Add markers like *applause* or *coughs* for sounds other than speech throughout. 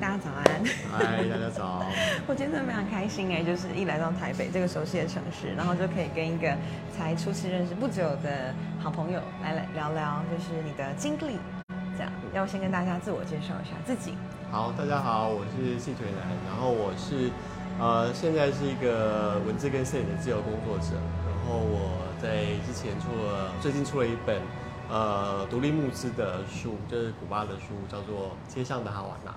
大家早安。嗨，大家早。*laughs* 我今天真的非常开心哎，就是一来到台北这个熟悉的城市，然后就可以跟一个才初次认识不久的好朋友来来聊聊，就是你的经历。这样，要先跟大家自我介绍一下自己。好，大家好，我是细腿男，然后我是呃现在是一个文字跟摄影的自由工作者，然后我在之前出了最近出了一本呃独立募资的书，就是古巴的书，叫做《街上的哈瓦那》。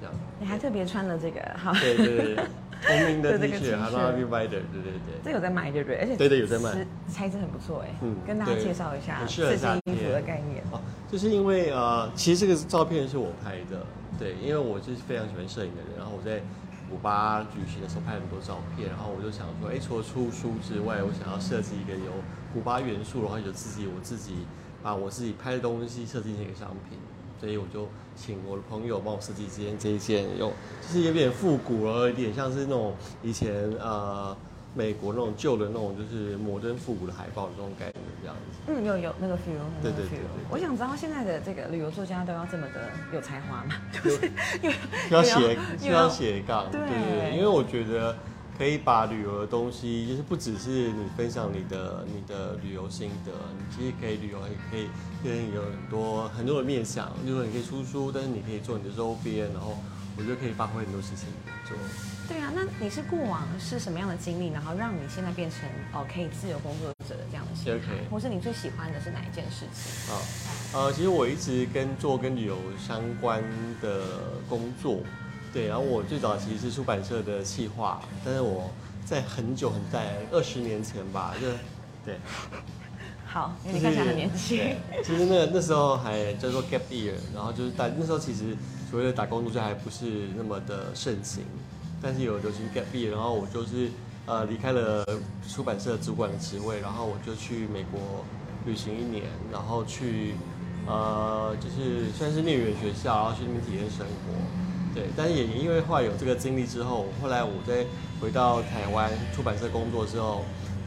这样。你还特别穿了这个哈？对对对。同名的 T 恤，还帮 Revider，对对对。这有在卖，对不对？而且对对有在卖，材质很不错哎。嗯，跟大家介绍一下这件衣服的概念。哦，就是因为呃，其实这个照片是我拍的，对，因为我就是非常喜欢摄影的人，然后我在古巴旅行的时候拍很多照片，然后我就想说，哎，除了出书之外，我想要设计一个有古巴元素，然后有自己我自己把我自己拍的东西设计成一个商品。所以我就请我的朋友帮我设计这件这一件，用就是有点复古了，有点像是那种以前呃美国那种旧的那种就是摩登复古的海报的这种感觉这样子。嗯，有有那个 feel，对对对。我想知道现在的这个旅游作家都要这么的有才华吗？*laughs* 就是要斜要斜杠，对对，因为我觉得。可以把旅游的东西，就是不只是你分享你的你的旅游心得，你其实可以旅游，也可以跟有很多很多的面向。就是你可以出书，但是你可以做你的周边，然后我觉得可以发挥很多事情做。对啊，那你是过往是什么样的经历，然后让你现在变成哦可以自由工作者的这样的心态？或是你最喜欢的是哪一件事情？啊，呃，其实我一直跟做跟旅游相关的工作。对，然后我最早其实是出版社的企划，但是我在很久很在二十年前吧，就对。*laughs* 好，你看起来很年轻。其实那那时候还叫做 gap year，然后就是打那时候其实所谓的打工度假还不是那么的盛行，但是有流行 gap year，然后我就是呃离开了出版社主管的职位，然后我就去美国旅行一年，然后去呃就是算是念语言学校，然后去那边体验生活。对，但是也因为后来有这个经历之后，后来我在回到台湾出版社工作之后，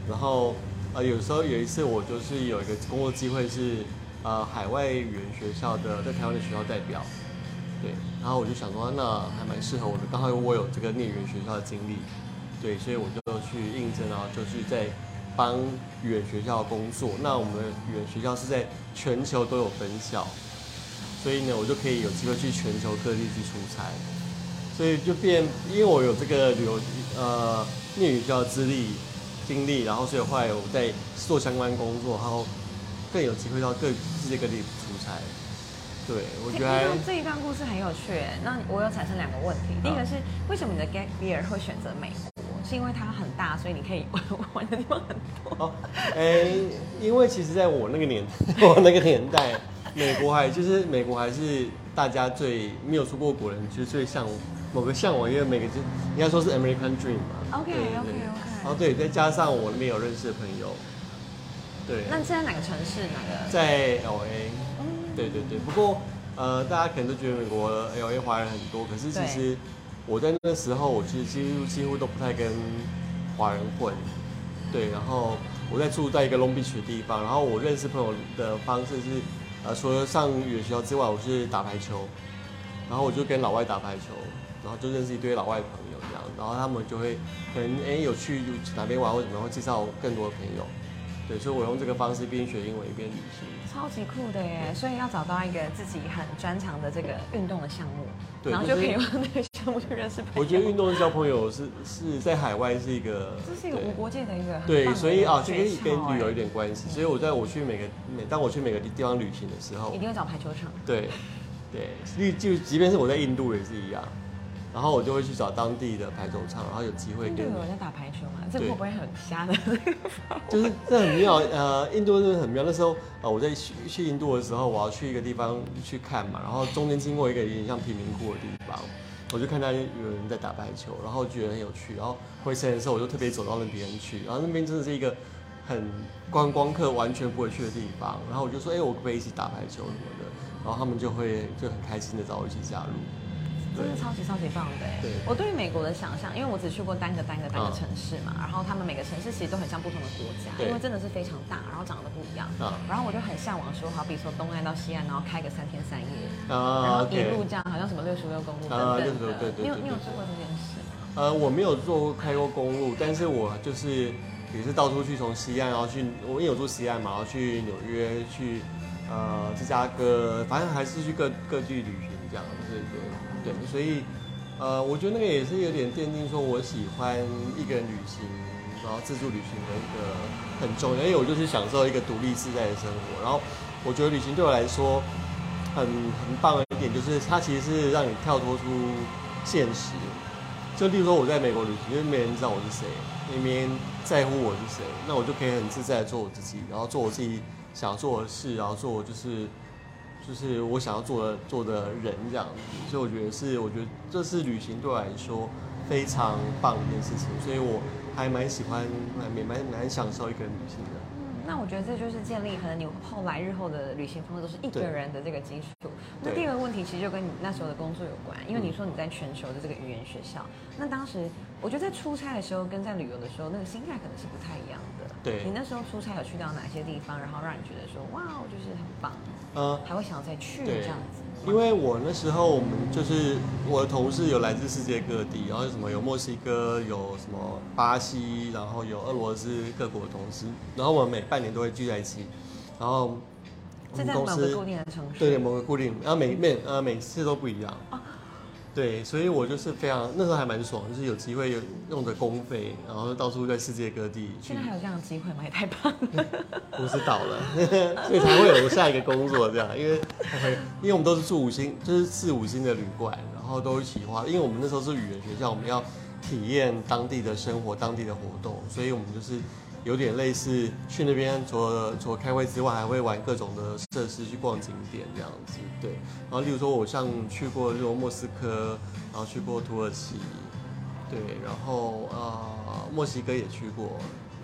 然后呃有时候有一次我就是有一个工作机会是呃海外语言学校的在台湾的学校代表，对，然后我就想说那还蛮适合我的，刚好我有这个念语言学校的经历，对，所以我就去应征，然后就去在帮语言学校工作。那我们语言学校是在全球都有分校。所以呢，我就可以有机会去全球各地去出差，所以就变，因为我有这个旅游呃念语教资历经历，然后所以后来我在做相关工作，然后更有机会到各世界各地出差。对，我觉得这一段故事很有趣。那我有产生两个问题，第一个是为什么你的 gap year 会选择美国？是因为它很大，所以你可以玩的地方很多。哦，哎，因为其实在我那个年 *laughs* 我那个年代。美国还就是美国还是大家最没有出过国人，其实最向某个向往，因为每个就应该说是 American Dream 嘛。OK OK OK。哦对，再加上我那边有认识的朋友。对。那现在哪个城市？哪个？在 LA。嗯。对对对，不过呃，大家可能都觉得美国 LA 华人很多，可是其实我在那个时候，我其实几乎几乎都不太跟华人混。对，然后我在住在一个 Long Beach 的地方，然后我认识朋友的方式是。呃，除了上语言学校之外，我是打排球，然后我就跟老外打排球，然后就认识一堆老外朋友这样，然后他们就会可能哎有去哪边玩或怎么，会介绍更多的朋友，对，所以我用这个方式边学英文一边旅行，超级酷的耶！所以要找到一个自己很专长的这个运动的项目，然后就可以用那个项目去认识朋友。我觉得运动交朋友是是在海外是一个，这是一个无国界的一个对，所以啊，就跟跟旅游有点关系。所以我在我去每个每当我去每个地方旅行的时候，一定要找排球场。对对，就即便是我在印度也是一样。然后我就会去找当地的排球场，然后有机会跟。有人在打排球嘛？这会不会很瞎的？就是这很妙，呃，印度是很妙。那时候呃，我在去去印度的时候，我要去一个地方去看嘛，然后中间经过一个有点像贫民窟的地方，我就看到有人在打排球，然后觉得很有趣。然后回程的时候，我就特别走到那边去，然后那边真的是一个很观光客完全不会去的地方。然后我就说，哎，我可不可以一起打排球什么的？然后他们就会就很开心的找我一起加入。真的超级超级棒的哎！对我对于美国的想象，因为我只去过单个单个单个啊城市嘛，然后他们每个城市其实都很像不同的国家，因为真的是非常大，然后长得不一样。啊然后我就很向往说，好比说东岸到西岸，然后开个三天三夜，然啊后一路这样，好像什么六十六公路等啊等66的。对对对你有你有做过这件事吗？呃，我没有做过开过公路，但是我就是也是到处去从西岸，然后去我因为有住西岸嘛，然后去纽约，去呃芝加哥，反正还是去各各地旅行对对对，所以呃，我觉得那个也是有点奠定说我喜欢一个人旅行，然后自助旅行的一个很重要，因为我就是享受一个独立自在的生活，然后我觉得旅行对我来说很很棒的一点就是它其实是让你跳脱出现实。就例如说我在美国旅行，因为没人知道我是谁，也没人在乎我是谁，那我就可以很自在的做我自己，然后做我自己想做的事，然后做就是就是我想要做的做的人这样子。所以我觉得是，我觉得这次旅行对我来说非常棒的一件事情，所以我还蛮喜欢，蛮蛮蛮享受一个人旅行的。嗯，那我觉得这就是建立可能你后来日后的旅行方式都是一个人的这个基础。那第二个问题其实就跟你那时候的工作有关，因为你说你在全球的这个语言学校，那当时我觉得在出差的时候跟在旅游的时候，那个心态可能是不太一样的。对你那时候出差有去到哪些地方，然后让你觉得说哇，我就是很棒，呃，还会想要再去对这样子？因为我那时候我们就是我的同事有来自世界各地，然后有什么有墨西哥，有什么巴西，然后有俄罗斯各国的同事，然后我们每半年都会聚在一起，然后我们公司某个固定的城市。对某个固定，然后每每呃每次都不一样。对，所以我就是非常那时候还蛮爽，就是有机会有用的公费，然后到处在世界各地去现在还有这样的机会吗？也太棒了！*laughs* 公司倒了，*laughs* 所以才会有下一个工作这样，因为因为我们都是住五星，就是四五星的旅馆，然后都一起花，因为我们那时候是语言学校，我们要体验当地的生活、当地的活动，所以我们就是有点类似去那边除了除了开会之外，还会玩各种的设施，去逛景点这样子，对。然后例如说，我像去过这种莫斯科，然后去过土耳其，对，然后呃墨西哥也去过，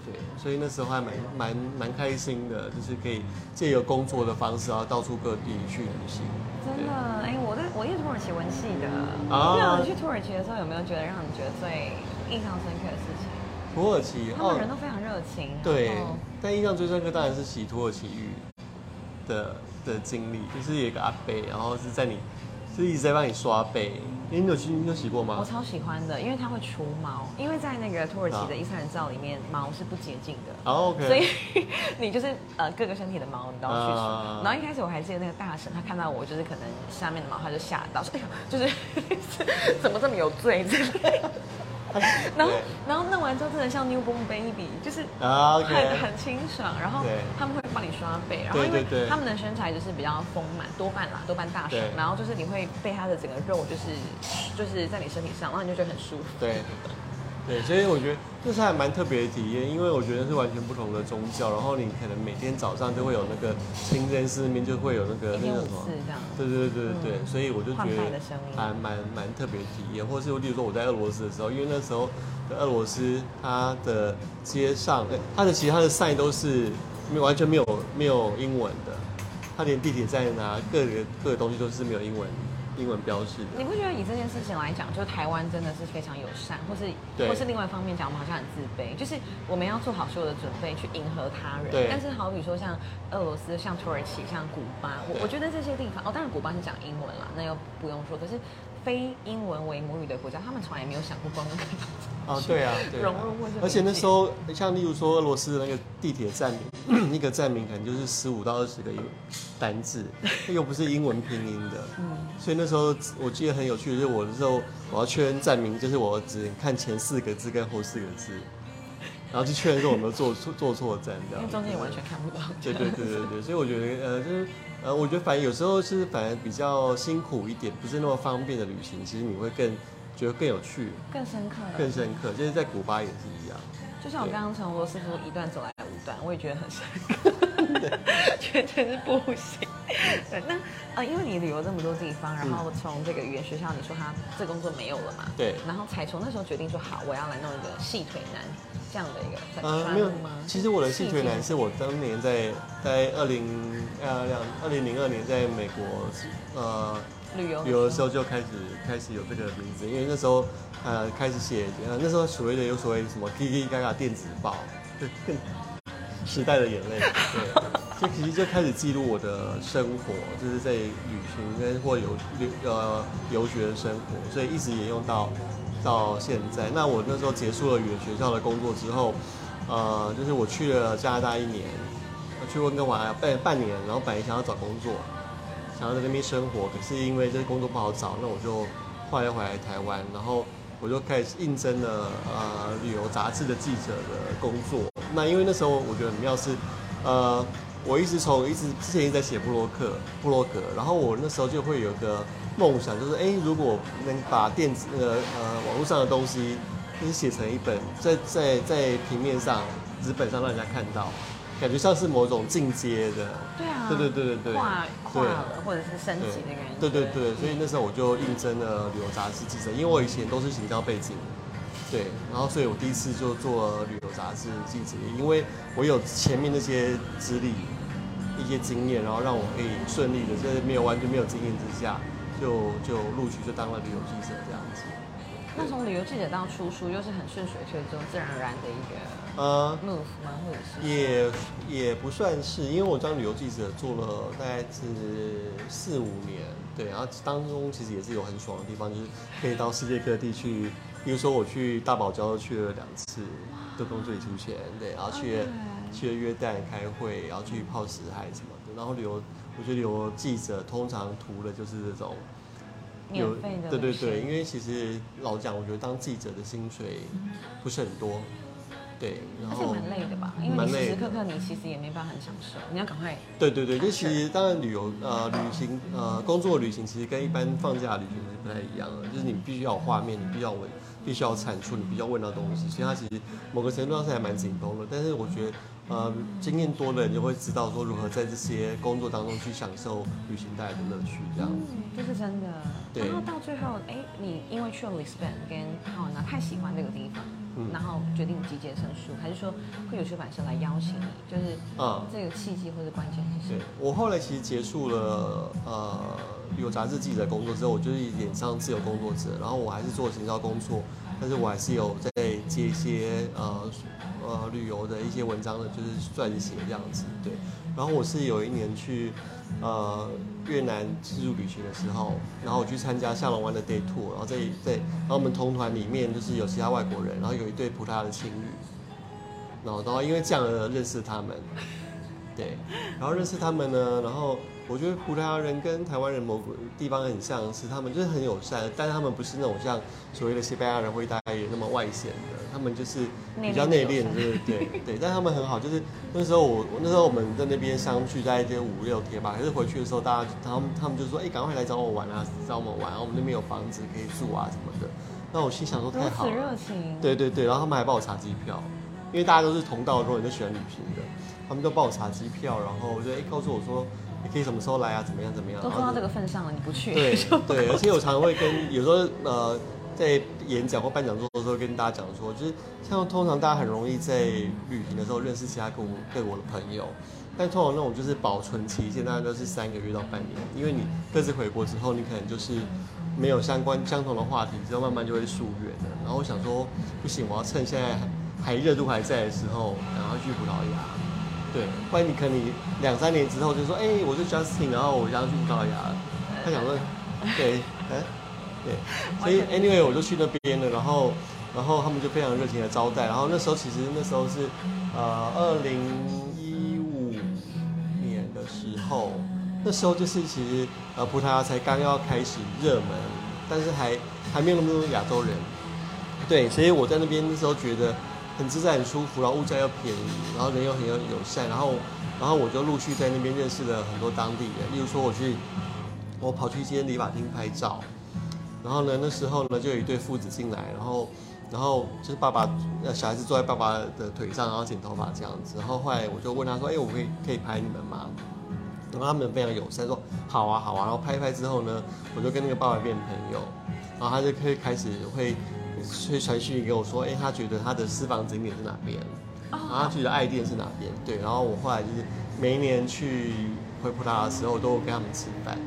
对，所以那时候还蛮蛮蛮开心的，就是可以借由工作的方式，然后到处各地去旅行。真的，哎、我在我也是土耳其文系的。啊去土耳其的时候，有没有觉得让你觉得最印象深刻的事情？土耳其他们人都非常热情。对，但印象最深刻当然是洗土耳其浴的的经历，就是有一个阿伯，然后是在你是一直在帮你刷背，哎你有去你有洗过吗我？超喜欢的，因为它会除毛，因为在那个土耳其的啊伊斯兰教里面，毛是不洁净的。哦所以你就是呃各个身体的毛你都要去除。啊然后一开始我还记得那个大神，他看到我就是可能下面的毛，他就吓到说：“哎呦，就是 *laughs* 怎么这么有罪之类的。” *laughs* 然后然后弄完之后真的像 newborn baby，就是啊很很清爽。然后他们会帮你刷背，然后因为他们的身材就是比较丰满，多半啦，多半大胸，然后就是你会被他的整个肉就是就是在你身体上，然后你就觉得很舒服。对，对，所以我觉得这是还蛮特别的体验，因为我觉得是完全不同的宗教，然后你可能每天早上就会有那个清真寺那边就会有那个那个什么。对对对对对，嗯所以我就觉得还蛮蛮特别的体验，或是例如说我在俄罗斯的时候，因为那时候的俄罗斯它的街上，呃它的其他的 sign 都是没有完全没有没有英文的，它连地铁站啊各个各个东西都是没有英文英文标示的。你不觉得以这件事情来讲，就台湾真的是非常友善，或是或是另外一方面讲，我们好像很自卑，就是我们要做好所有的准备去迎合他人。对但是好比说像俄罗斯、像土耳其、像古巴，我对我觉得这些地方，哦，当然古巴是讲英文啦，那又不用说。可是非英文为母语的国家，他们从来没有想过光那个啊，对啊，*laughs* 对啊融入或是而且那时候，像例如说俄罗斯的那个地铁站名，*coughs* 一个站名可能就是十五到二十个英单字，又不是英文拼音的，嗯，所以那时候我记得很有趣，就是我那时候我要确认站名，就是我只能看前四个字跟后四个字，然后去确认说我有没有做错做错站这样因为。中间也完全看不到。对对对对对，所以我觉得呃，就是呃，我觉得反正有时候是反而比较辛苦一点，不是那么方便的旅行，其实你会更觉得更有趣、更深刻，更深刻。就是在古巴也是一样。就像我刚刚从罗斯福一段走来五段，我也觉得很深刻，*laughs* 觉得真是不行。对，那呃，因为你旅游这么多地方，然后从这个语言学校，你说他这工作没有了嘛？对。然后才从那时候决定说好，我要来弄一个细腿男这样的一个。呃，没有吗？其实我的兴趣男是我当年在在二零呃两二零零二年在美国呃旅游旅游的时候就开始开始有这个名字，因为那时候呃开始写呃那时候所谓的有所谓什么 kkga 电子报，对，*laughs* 时代的眼泪，对。就其实就开始记录我的生活，就是在旅行跟或游留呃游学的生活，所以一直沿用到到现在。那我那时候结束了语言学校的工作之后，呃，就是我去了加拿大一年，去温哥华半半年，然后本来想要找工作，想要在那边生活，可是因为这工作不好找，那我就后来回来台湾，然后我就开始应征了呃旅游杂志的记者的工作。那因为那时候我觉得很妙是，呃。我一直从一直之前一直在写布洛克布洛格，然后我那时候就会有个梦想，就是哎，如果能把电子那个呃网络上的东西，就是写成一本，在在在平面上纸本上让人家看到，感觉像是某种进阶的，对啊，对对对对对，跨跨或者是升级的感觉，对对对，所以那时候我就应征了旅游杂志记者，因为我以前都是行销背景。对，然后所以我第一次就做旅游杂志记者，因为我有前面那些资历、一些经验，然后让我可以顺利的在没有完全没有经验之下，就就录取就当了旅游记者这样子。那从旅游记者到出书，又是很顺水推舟、自然而然的一个呃 move 吗？或者是也也不算是，因为我当旅游记者做了大概是四五年，对，然后当中其实也是有很爽的地方，就是可以到世界各地去。比如说我去大堡礁去了两次，都工作里出钱，对，然后去去了约旦开会，然后去泡死海什么的。然后旅游，我觉得旅游记者通常图的就是这种有费的，对对对，因为其实老讲，我觉得当记者的薪水不是很多。对，然后蛮累的吧？因为时时刻刻你其实也没办法很享受，你要赶快。对对对，就其实当然旅游呃旅行呃工作旅行其实跟一般放假旅行是不太一样的，就是你必须要有画面，你必须要问，必须要产出，你必须要问到东西，所以它其实某个程度上是还蛮紧绷的。但是我觉得呃经验多的人就会知道说如何在这些工作当中去享受旅行带来的乐趣，这样。嗯，这是真的。对。然后到最后，哎，你因为去了 Lisbon 跟好呢，太喜欢这个地方。然后决定集结成书，还是说会有出版社来邀请你？就是啊，这个契机或者关键是什么？对我后来其实结束了呃有杂志记者工作之后，我就是一点像自由工作者，然后我还是做行销工作，但是我还是有在接一些呃呃旅游的一些文章的，就是撰写这样子。对，然后我是有一年去。呃，越南自助旅行的时候，然后我去参加下龙湾的 day tour，然后在在，然后我们同团里面就是有其他外国人，然后有一对葡萄牙的情侣，然后然后因为这样而认识他们，对，然后认识他们呢，然后。我觉得葡萄牙人跟台湾人某个地方很像是，他们就是很友善，但是他们不是那种像所谓的西班牙人或意大利人那么外显的，他们就是比较内敛，对对 *laughs* 对。但他们很好，就是那时候我那时候我们在那边相聚在一天五六天吧，可是回去的时候大家他们他们就说，哎，赶快来找我玩啊，找我们玩，我们那边有房子可以住啊什么的。那我心想说太好了，热情。对对对，然后他们还帮我查机票，因为大家都是同道中人，都喜欢旅行的，他们都帮我查机票，然后我就哎告诉我说。你可以什么时候来啊？怎么样？怎么样？都做到这个份上了，你不去？对 *laughs* 对，而且我常常会跟有时候呃，在演讲或办讲座的时候跟大家讲说，就是像通常大家很容易在旅行的时候认识其他各各国的朋友，但通常那种就是保存期限大概都是三个月到半年，因为你各自回国之后，你可能就是没有相关相同的话题，之后慢慢就会疏远了。然后我想说，不行，我要趁现在还热度还在的时候，然后去葡萄牙。对，不然你可能你两三年之后就说，哎，我是 Justin，然后我要去葡萄牙。他想说，*laughs* 对，哎，对，所以 anyway 我就去那边了，然后，然后他们就非常热情的招待。然后那时候其实那时候是，呃，二零一五年的时候，那时候就是其实呃葡萄牙才刚要开始热门，但是还还没有那么多亚洲人。对，所以我在那边那时候觉得。很自在、很舒服，然后物价又便宜，然后人又很有友善，然后，然后我就陆续在那边认识了很多当地人。例如说，我去，我跑去一间理发厅拍照，然后呢，那时候呢就有一对父子进来，然后，然后就是爸爸，呃，小孩子坐在爸爸的腿上，然后剪头发这样子。然后后来我就问他说：“哎，我可以可以拍你们吗？”然后他们非常友善，说好啊好啊，然后拍一拍之后呢，我就跟那个爸爸变朋友，然后他就可以开始会会传讯给我说，哎，他觉得他的私房景点是哪边，然后他觉得爱店是哪边，对，然后我后来就是每一年去回葡萄牙的时候，都跟他们吃饭。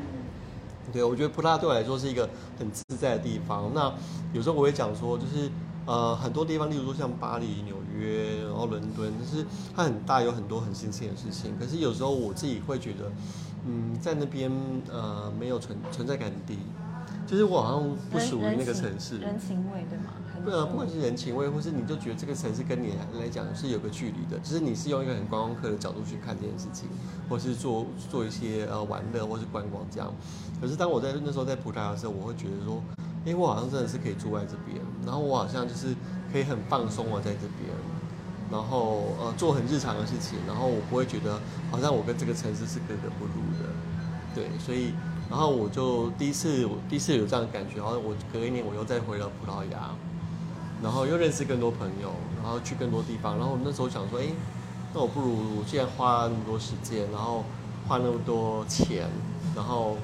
对，我觉得葡萄牙对我来说是一个很自在的地方。那有时候我会讲说，就是呃很多地方，例如说像巴黎、纽约，然后伦敦，就是它很大，有很多很新鲜的事情。可是有时候我自己会觉得，嗯，在那边呃没有存存在感低，就是我好像不属于那个城市。人情味对吗？不啊，不管是人情味，或是你就觉得这个城市跟你来讲是有个距离的，就是你是用一个很观光客的角度去看这件事情，或是做做一些呃玩乐或是观光这样。可是当我在那时候在葡萄牙的时候，我会觉得说，哎，我好像真的是可以住在这边，然后我好像就是可以很放松啊在这边，然后呃做很日常的事情，然后我不会觉得好像我跟这个城市是格格不入的，对，所以然后我就第一次第一次有这样的感觉，然后我隔一年我又再回了葡萄牙。然后又认识更多朋友，然后去更多地方。然后那时候想说，哎，那我不如既然花那么多时间，然后花那么多钱，然后，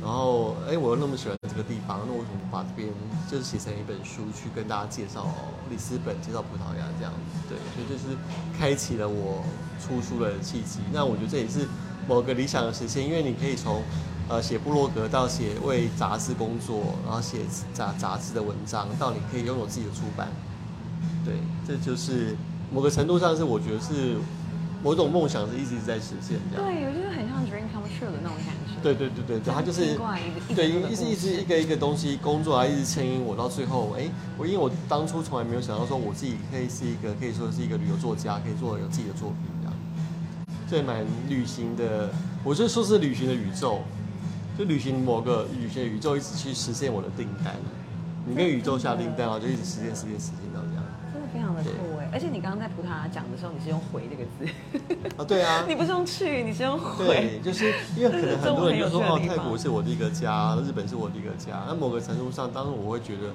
然后，哎，我又那么喜欢这个地方，那我怎么把这边就是写成一本书，去跟大家介绍里斯本，介绍葡萄牙这样子？对，所以就是开启了我出书的契机。那我觉得这也是某个理想的实现，因为你可以从。呃，写部落格到写为杂志工作，然后写杂杂志的文章，到你可以拥有自己的出版，对，这就是某个程度上是我觉得是某种梦想是一直在实现这样。对，我觉得很像 dream come true 的那种感觉。对对对对对，它就是对，一直一直一个一个东西工作啊，一直牵引我到最后，哎，我因为我当初从来没有想到说我自己可以是一个可以说是一个旅游作家，可以做有自己的作品这样。这蛮旅行的，我就说是旅行的宇宙。就旅行某个旅行宇宙，一直去实现我的订单。你跟宇宙下订单，然后就一直实现、实现、实现到这样。真的非常的酷哎！而且你刚刚在葡萄牙讲的时候，你是用“回”这个字。啊，对啊。*laughs* 你不是用去，你是用“回”。对，就是因为可能很多人就说 *laughs* 哦，泰国是我的一个家，日本是我的一个家。那某个程度上，当时我会觉得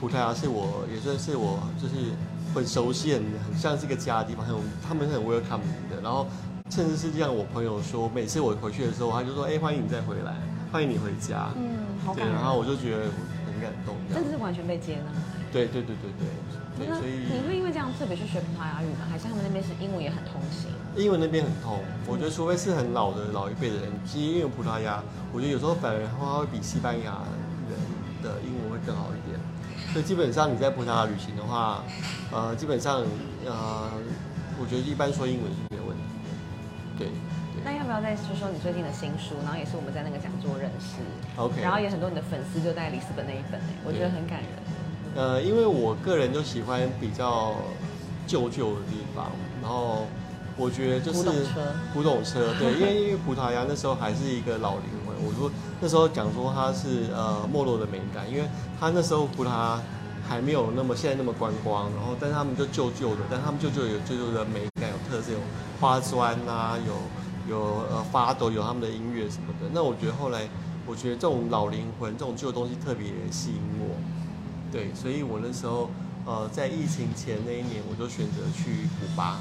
葡萄牙是我，也算是我就是很熟悉、很很像是一个家的地方，很他们很 welcome 的。然后甚至是这样，我朋友说，每次我回去的时候，他就说：“哎，欢迎你再回来。”欢迎你回家。嗯，好感对，然后我就觉得很感动。真的是完全被接纳。对对对对对。那所以你会因为这样特别去学葡萄牙语吗？还是他们那边是英文也很通行？英文那边很通。我觉得除非是很老的老一辈的人，其实因为葡萄牙，我觉得有时候反而他会比西班牙人的英文会更好一点。所以基本上你在葡萄牙旅行的话，呃，基本上呃，我觉得一般说英文是没有问题的。对。那要不要再说说你最近的新书？然后也是我们在那个讲座认识，OK。然后也很多你的粉丝就在里斯本那一本哎，我觉得很感人。呃，因为我个人就喜欢比较旧旧的地方，然后我觉得就是古董车，古董车，对，因 *laughs* 为因为葡萄牙那时候还是一个老灵魂。我说那时候讲说它是呃没落的美感，因为它那时候葡萄牙还没有那么现在那么观光，然后但是他们就旧旧的，但他们旧旧有旧旧的美感，有特色，有花砖啊，有。有呃发抖，有他们的音乐什么的。那我觉得后来，我觉得这种老灵魂、这种旧东西特别吸引我。对，所以我那时候呃在疫情前那一年，我就选择去古巴。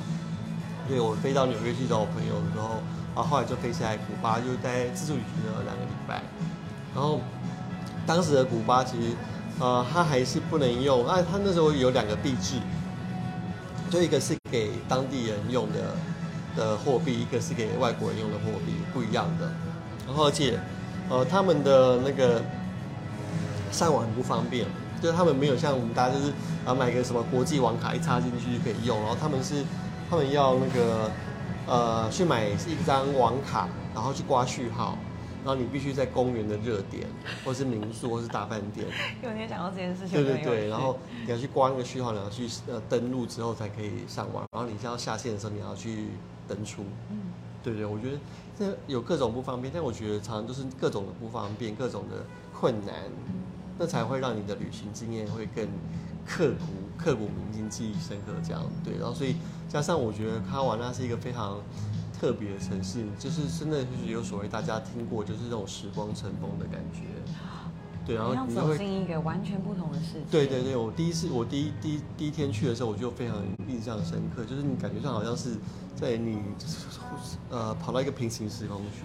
对，我飞到纽约去找我朋友的时候，然后后来就飞下来古巴，就待自助旅行了两个礼拜。然后当时的古巴其实呃它还是不能用，啊，它那时候有两个币制，就一个是给当地人用的。的货币，一个是给外国人用的货币，不一样的。然后而且，呃，他们的那个上网很不方便，就是他们没有像我们大家就是啊买个什么国际网卡一插进去就可以用。然后他们是他们要那个呃去买一张网卡，然后去挂序号，然后你必须在公园的热点，或是民宿，或是大饭店。*laughs* 有你也讲到这件事情。对对对，然后你要去挂那个序号，你要去呃登录之后才可以上网。然后你要下线的时候，你要去。登出，嗯，对对，我觉得这有各种不方便，但我觉得常常都是各种的不方便，各种的困难，那才会让你的旅行经验会更刻骨、刻骨铭心、记忆深刻。这样对，然后所以加上我觉得卡瓦纳是一个非常特别的城市，就是真的就是有所谓大家听过，就是那种时光尘封的感觉。对，然后你会走进一个完全不同的世界。对对对，我第一次我第一第一第一天去的时候，我就非常印象深刻，就是你感觉上好像是在你呃跑到一个平行时空去，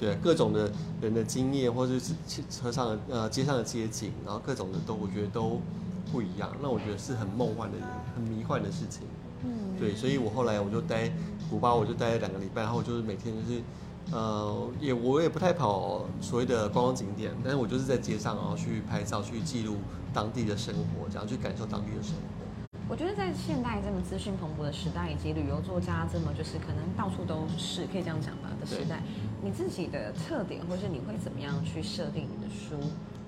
对，各种的人的经验，或者是汽车上的呃街上的街景，然后各种的都我觉得都不一样，那我觉得是很梦幻的、很迷幻的事情。嗯，对，所以我后来我就待古巴，我就待了两个礼拜，然后我就是每天就是，呃，也我也不太跑所谓的观光景点，但是我就是在街上，然后去拍照，去记录当地的生活，这样去感受当地的生活。我觉得在现代这么资讯蓬勃的时代，以及旅游作家这么就是可能到处都是可以这样讲吧的时代，你自己的特点，或是你会怎么样去设定你的书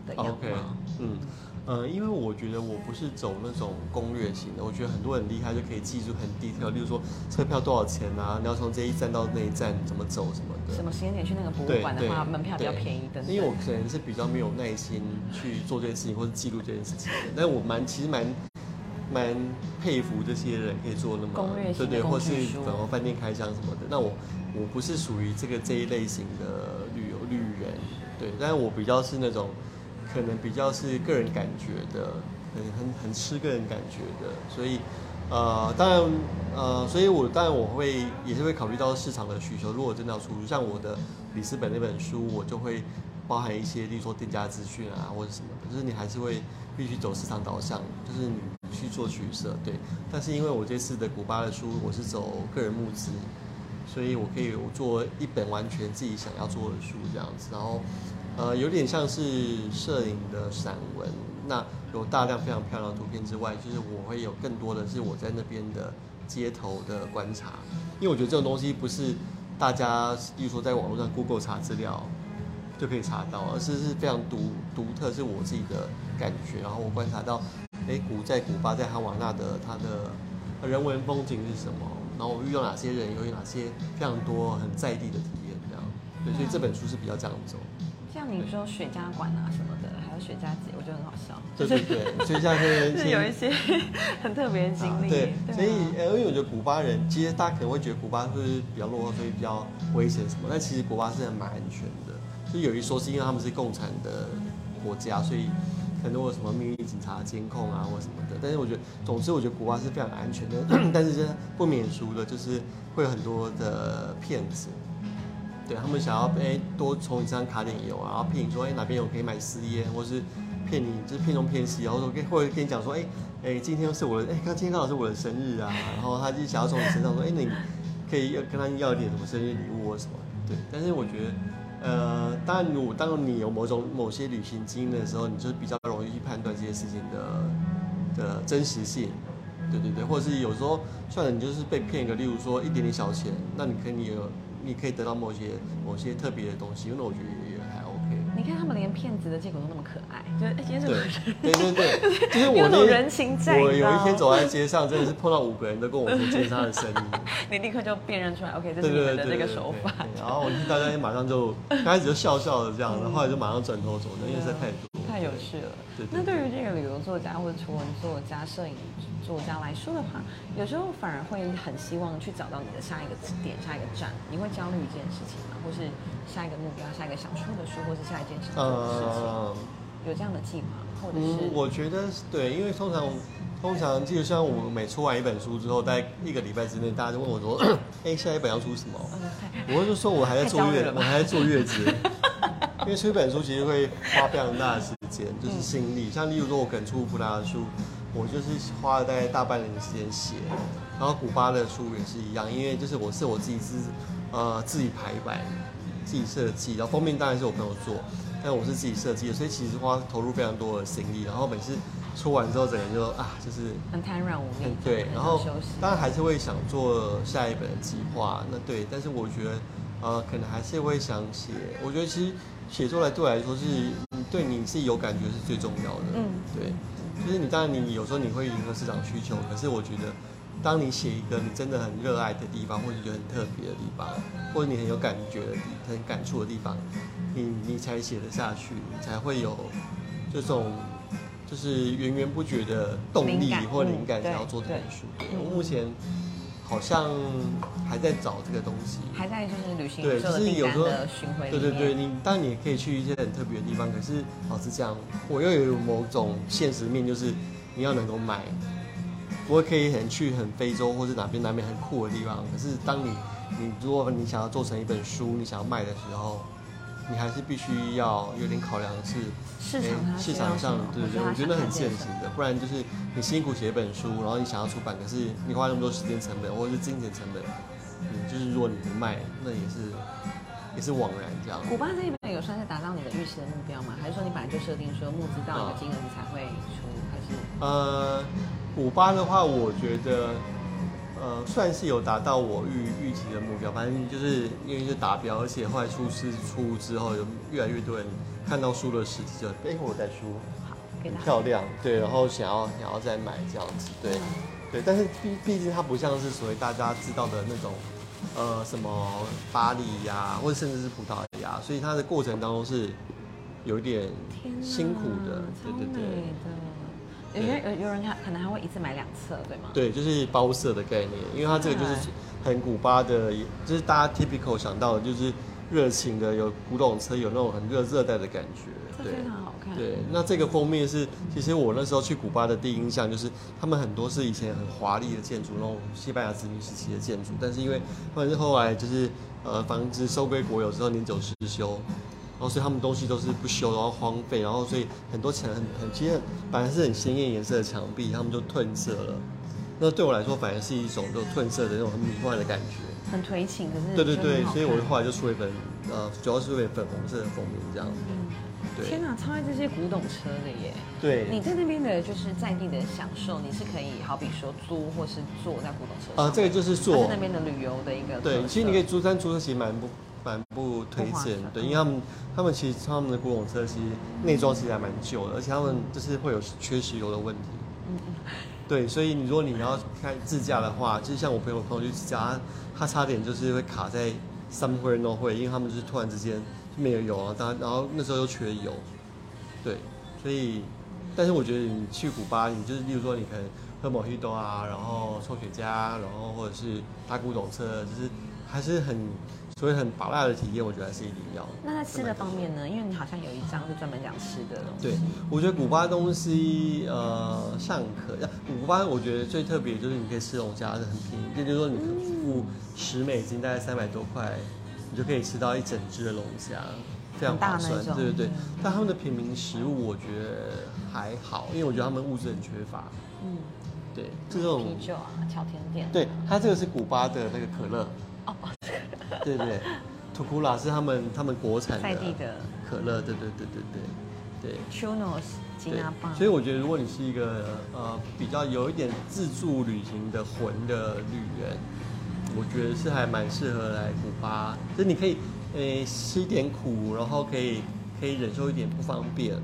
的样貌嗯，呃，因为我觉得我不是走那种攻略型的，我觉得很多人厉害就可以记住很 detail，例如说车票多少钱啊，你要从这一站到那一站怎么走什么的。什么时间点去那个博物馆的话，门票比较便宜等等。因为我可能是比较没有耐心去做这件事情，或者记录这件事情的，但是我蛮其实蛮蛮佩服这些人可以做那么攻略对对，或是然后饭店开箱什么的。那我我不是属于这个这一类型的旅游旅人，对，但是我比较是那种可能比较是个人感觉的，很很很吃个人感觉的，所以。呃，当然，呃，所以我当然我会也是会考虑到市场的需求。如果真的要出，像我的里斯本那本书，我就会包含一些，例如说店家资讯啊，或者什么，就是你还是会必须走市场导向，就是你去做取舍，对。但是因为我这次的古巴的书，我是走个人募资，所以我可以我做一本完全自己想要做的书这样子，然后呃，有点像是摄影的散文。那有大量非常漂亮的图片之外，就是我会有更多的是我在那边的街头的观察，因为我觉得这种东西不是大家，例如说在网络上 Google 查资料就可以查到，而是是非常独独特，是我自己的感觉。然后我观察到，哎，古在古巴在哈瓦那的它的人文风景是什么，然后我遇到哪些人，有哪些非常多很在地的体验，这样。对，所以这本书是比较这样走。像你说雪茄馆啊什么的，还有雪茄节，我觉得很好笑。对对对，所以像这是有一些 *laughs* 很特别的经历。对，啊所以呃，因为我觉得古巴人，其实大家可能会觉得古巴是比较落后，所以比较危险什么，但其实古巴是蛮安全的。就有一说是因为他们是共产的国家，所以很多有什么秘密警察监控啊或什么的。但是我觉得，总之我觉得古巴是非常安全的，*coughs* 但是不免俗的就是会有很多的骗子。对他们想要哎多从你身上卡点油啊，然后骗你说哎哪边有可以买私烟，或是骗你就是骗东骗西，然后说跟或者跟你讲说哎哎今天是我的哎刚今天刚好是我的生日啊，然后他就想要从你身上说哎你可以要跟他要点什么生日礼物或什么，对，但是我觉得呃当然如果当你有某种某些旅行经验的时候，你就比较容易去判断这些事情的的真实性。对对对，或者是有时候，算了，你就是被骗一个，例如说一点点小钱，那你可以有，你可以得到某些某些特别的东西，那我觉得也还 OK。你看他们连骗子的借口都那么可爱，就是哎今天是对对对对，就是我有人情债，我有一天走在街上，真的是碰到五个人都跟我说今天是他的生日。你立刻就辨认出来，OK，这对是你们的这个手法。然后我大家马上就刚开始就笑笑的这样，然后后来就马上转头走，因为实在太多。太有趣了。对对那对于这个旅游作家或者图文作家、摄影作家来说的话，有时候反而会很希望去找到你的下一个点、下一个站。你会焦虑这件事情吗？或是下一个目标、下一个想出的书，或是下一件想做的事情，呃，有这样的计划，或者嗯是，我觉得对，因为通常通常，就像我每出完一本书之后，大概一个礼拜之内，大家就问我说：“ *coughs* 哎，下一本要出什么？”我就说我还在坐月我还在坐月子，因为出一本书其实会花非常大的时间，就是心力。像例如说，我可能出布拉的书，我就是花了大概大半年的时间写，然后古巴的书也是一样，因为就是我是我自己是呃自己排版、自己设计，然后封面当然是我朋友做，但我是自己设计的，所以其实花投入非常多的心力。然后每次出完之后，整个人就啊，就是很瘫软无力嗯，，对，然后。当然还是会想做下一本的计划，那对，但是我觉得，呃，可能还是会想写。我觉得其实写作来对我来说是，嗯对你自己有感觉是最重要的。嗯对，就是你当然你有时候你会迎合市场需求，可是我觉得，当你写一个你真的很热爱的地方，或者觉得很特别的地方，或者你很有感觉的地、很感触的地方，你你才写得下去，你才会有这种。就是源源不绝的动力或灵感，想要做这本对书。我目前好像还在找这个东西。还在就是旅行对，就是有时候的巡回对对对，你当然你也可以去一些很特别的地方，可是老实讲，我又有某种现实面，就是你要能够买。我可以很去很非洲或是哪边哪边很酷的地方，可是当你你如果你想要做成一本书，你想要卖的时候，你还是必须要有点考量是市场市场上对对对，我觉得很现实的，不然就是你辛苦写一本书，然后你想要出版，可是你花那么多时间成本或者是金钱成本，嗯，就是如果你不卖，那也是也是枉然这样。古巴这一边有算是达到你的预期的目标吗？还是说你本来就设定说募资到一个金额你才会出？还是呃，古巴的话，我觉得呃算是有达到我预预期的目标，反正就是因为是达标，而且后来出师出之后，有越来越多人看到书的实体就，哎，我在书。好给大家很漂亮，对，然后想要想要再买这样子，对，对，但是毕毕竟它不像是所谓大家知道的那种，呃，什么巴黎呀、或者甚至是葡萄牙，所以它的过程当中是有一点辛苦的，对对对。有些有有人他可能还会一次买两册，对吗？对，就是包色的概念，因为它这个就是很古巴的，就是大家 typical 想到的，就是热情的，有古董车，有那种很热热带的感觉，对这非。常好看。对，那这个封面是，其实我那时候去古巴的第一印象就是，他们很多是以前很华丽的建筑，那种西班牙殖民时期的建筑，但是因为他们是后来就是呃房子收归国有之后年久失修，然后所以他们东西都是不修，然后荒废，然后所以很多墙很很其实本来是很鲜艳颜色的墙壁，他们就褪色了。那对我来说，反而是一种就褪色的那种很迷幻的感觉。很颓情，可是对对对所以我看后来就出了一本呃，主要是为了粉红色的封面这样子。对。天哪，超爱这些古董车的耶！对，你在那边的就是在地的享受，你是可以好比说租或是坐在古董车上。啊，这个就是它做是那边的旅游的一个对，其实你可以租，但租车其实蛮不蛮不推荐对，因为他们他们其实他们的古董车其实内装其实还蛮旧的，而且他们就是会有缺石油的问题。嗯嗯。对，所以你如果你要开自驾的话，就是像我朋友朋友去自驾，他他差点就是会卡在 somewhere nowhere，因为他们就是突然之间没有油啊，当然然后那时候又缺油，对，所以但是我觉得你去古巴，你就是例如说你可能喝莫希多啊，然后抽雪茄，然后或者是搭古董车，就是还是很所以很拔辣的体验，我觉得还是一定要。那在吃的方面呢？因为你好像有一张是专门讲吃的东西。对，我觉得古巴东西呃尚可。古巴我觉得最特别就是你可以吃龙虾是很便宜，也就是说你可付十美金，大概三百多块，你就可以吃到一整只的龙虾，非常划算。对对对，但他们的平民食物我觉得还好，因为我觉得他们物质很缺乏。嗯，对，就这种啤酒啊，巧甜点。对，它这个是古巴的那个可乐，哦，对 *laughs* 对。对，图库拉是他们他们国产在地的。可乐，对对对对对。对。Chunos 金对阿棒。所以我觉得，如果你是一个呃比较有一点自助旅行的魂的旅人，我觉得是还蛮适合来古巴。就是你可以诶、吃一点苦，然后可以可以忍受一点不方便，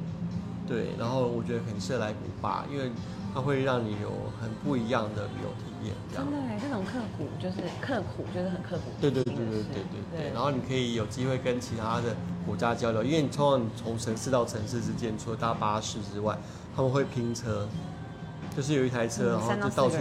对，然后我觉得很适合来古巴，因为它会让你有很不一样的旅游体验，真。的哎，这种刻苦就是刻苦，就是很刻苦。对对对对对对对，然后你可以有机会跟其他的国家交流，因为你通常你从城市到城市之间，除了搭巴士之外，他们会拼车，就是有一台车，嗯然后就到处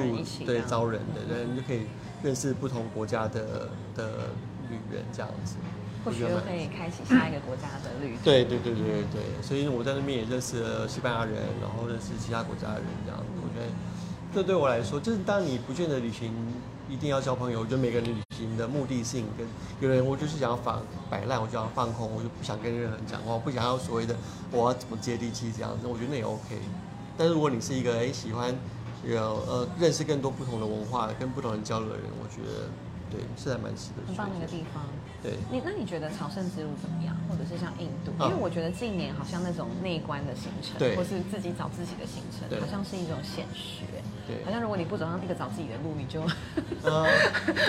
对招人的，对，你就可以认识不同国家的的旅人这样子。或许可以开启下一个国家的旅途。对对对对对对，所以我在那边也认识了西班牙人，然后认识其他国家的人，这样子，我觉得这对我来说，就是当你不见得旅行一定要交朋友，我觉得每个人旅行的目的性跟有人我就是想要放摆烂，我就要放空，我就不想跟任何人讲话，我不想要所谓的我要怎么接地气这样子，我觉得那也 OK。但是如果你是一个哎喜欢有呃认识更多不同的文化、跟不同人交流的人，我觉得对是还蛮值得去很棒的一个的。地方。对。你那你觉得朝圣之路怎么样？或者是像印度？啊因为我觉得近年好像那种内观的行程，对或是自己找自己的行程，好像是一种显学。对好像如果你不走上一个找自己的路，你就呃，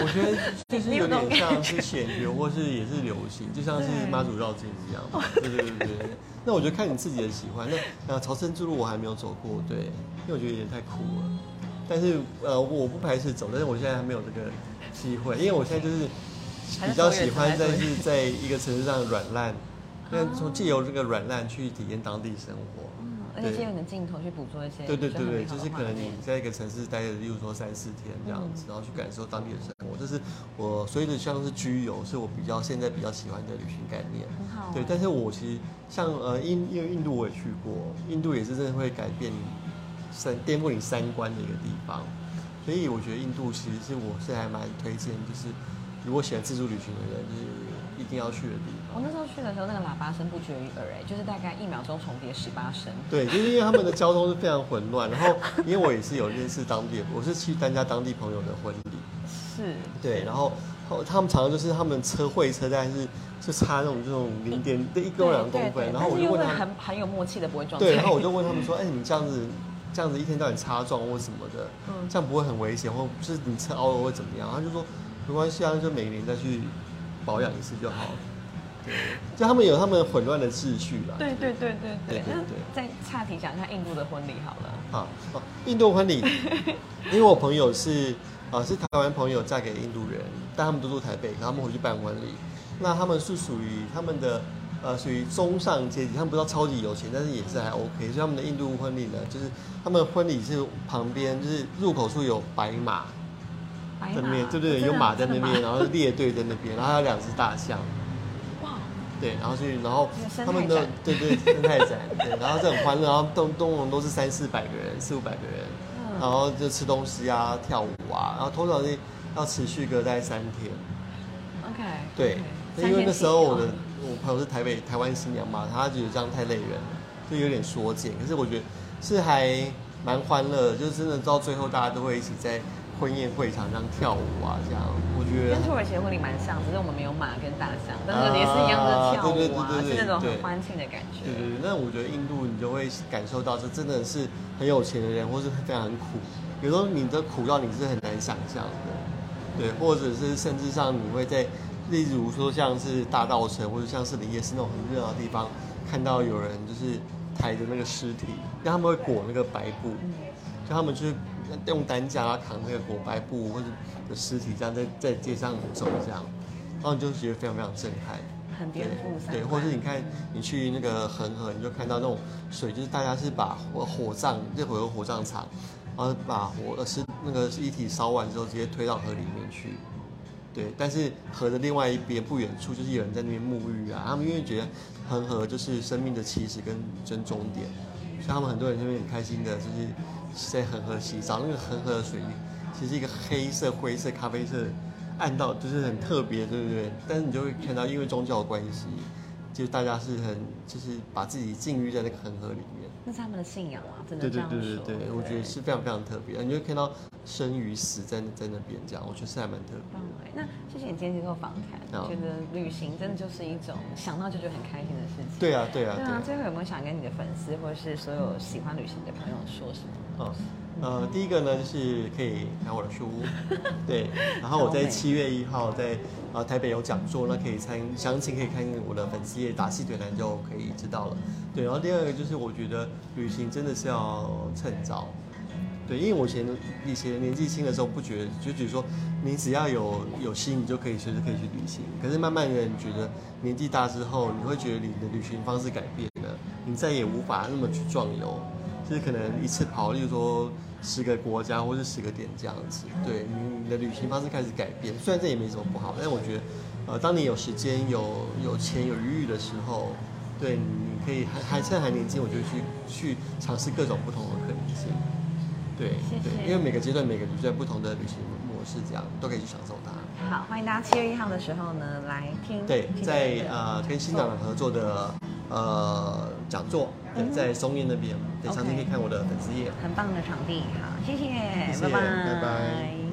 我觉得就是有点像是显学，或是也是流行，就像是对妈祖绕境一样。对对对对。那我觉得看你自己的喜欢。那呃，朝圣之路我还没有走过，对，因为我觉得有点太苦了。但是呃，我不排斥走，但是我现在还没有这个机会，因为我现在就是比较喜欢在是在一个城市上软烂，*laughs* 那从借由这个软烂去体验当地生活。嗯，而且借由你的镜头去捕捉一些对对对对，就是可能你在一个城市待着，例如说三四天这样子，嗯然后去感受当地的生活，这是是我所以的像是居游，是我比较现在比较喜欢的旅行概念。很好、对，但是我其实像呃印因为印度我也去过，印度也是真的会改变你三颠覆你三观的一个地方，所以我觉得印度其实是我是还蛮推荐，就是如果喜欢自助旅行的人，就是一定要去的地方。我那时候去的时候，那个喇叭声不绝于耳，哎，就是大概一秒钟重叠十八声。对，就是因为他们的交通是非常混乱，然后因为我也是有认识当地，我是去参加当地朋友的婚礼，是，对，然后后他们常常就是他们车会车，但是就差那种这种零点的一公两公分，然后我就问他们，很很有默契的不会撞对，然后我 *laughs* 就问他们说，哎，你这样子这样子一天到晚擦撞或什么的，嗯，这样不会很危险，或不是你车凹了会怎么样？他就说没关系啊，就每年再去保养一次就好 *laughs* 了。就他们有他们混乱的秩序啦。对对对对对。那再岔题讲一下印度的婚礼好了。啊，印度婚礼，*laughs* 因为我朋友是啊是台湾朋友嫁给印度人，但他们都住台北，他们回去办婚礼，那他们是属于他们的。呃属于中上阶级，他们不知道超级有钱，但是也是还 OK。所以他们的印度婚礼呢，就是他们婚礼是旁边就是入口处有白马白在那边，马对对对，有马在那边，然后列队在那边，然后还有两只大象。*laughs* 哇，对，然后去，然后他们的对对生态展，对，然后这很欢乐，然后东东龙都是三四百个人，四五百个人，嗯然后就吃东西啊、跳舞啊，然后通常是要持续个大概三天。OK，对因为那时候我的我朋友是台北台湾新娘嘛，她觉得这样太累人了，就有点缩减。可是我觉得是还蛮欢乐的，就是真的到最后大家都会一起在婚宴会场上跳舞啊，这样我觉得跟土耳其的婚礼蛮像，只是我们没有马跟大象，但是也是一样的跳舞是那种很欢庆的感觉。对对对，那我觉得印度你就会感受到，这真的是很有钱的人，或是非常很苦。有时候你的苦到你是很难想象的，对，或者是甚至上你会在，例如说像是大道城或者像是林夜市那种很热闹的地方，看到有人就是抬着那个尸体，因为他们会裹那个白布，就他们就是用担架啊扛那个裹白布或者的尸体，这样在在街上走这样，然后你就觉得非常非常震撼。很颠覆三对，或者是你看，你去那个恒河，你就看到那种水，就是大家是把火火葬，这会有火葬场，然后把火呃是那个遗体烧完之后，直接推到河里面去。对，但是河的另外一边不远处，就是有人在那边沐浴啊，他们因为觉得恒河就是生命的起始跟真终点，所以他们很多人就会很开心的，就是在恒河洗澡。那个恒河的水其实是一个黑色、灰色、咖啡色，暗到就是很特别，对不对？但是你就会看到，因为宗教的关系，就是大家是很就是把自己禁欲在那个恒河里面。那是他们的信仰啊，真的对对这样说。对对对，我觉得是非常非常特别，你就会看到生与死在在那边这样，我觉得是还蛮特别那谢谢你今天接受访谈，好觉得旅行真的就是一种想到就觉得很开心的事情。对啊对啊对啊。最后有没有想跟你的粉丝或者是所有喜欢旅行的朋友说什么？哦，呃，第一个呢就是可以买我的书，*laughs* 对，然后我在七月一号在呃台北有讲座，那可以参详情可以看我的粉丝页打细腿男就可以知道了。对，然后第二个就是我觉得旅行真的是要趁早，对，因为我以前以前年纪轻的时候不觉得，就觉得说你只要有有心，你就可以随时可以去旅行。可是慢慢的，你觉得年纪大之后，你会觉得你的旅行方式改变了，你再也无法那么去壮游，就是可能一次跑，例如说十个国家或是十个点这样子。对，你你的旅行方式开始改变，虽然这也没什么不好，但是我觉得，呃，当你有时间、有有钱、有余裕的时候，对，你可以还还趁还年轻，我就去去尝试各种不同的可能性。对对，因为每个阶段每个阶段不同的旅行模式，这样都可以去享受它。好，欢迎大家七月一号的时候呢来听。对，在呃跟新党合作的呃讲座，对，嗯在松韵那边，对详情可以看我的粉丝页。很棒的场地，好，谢谢，谢谢拜拜拜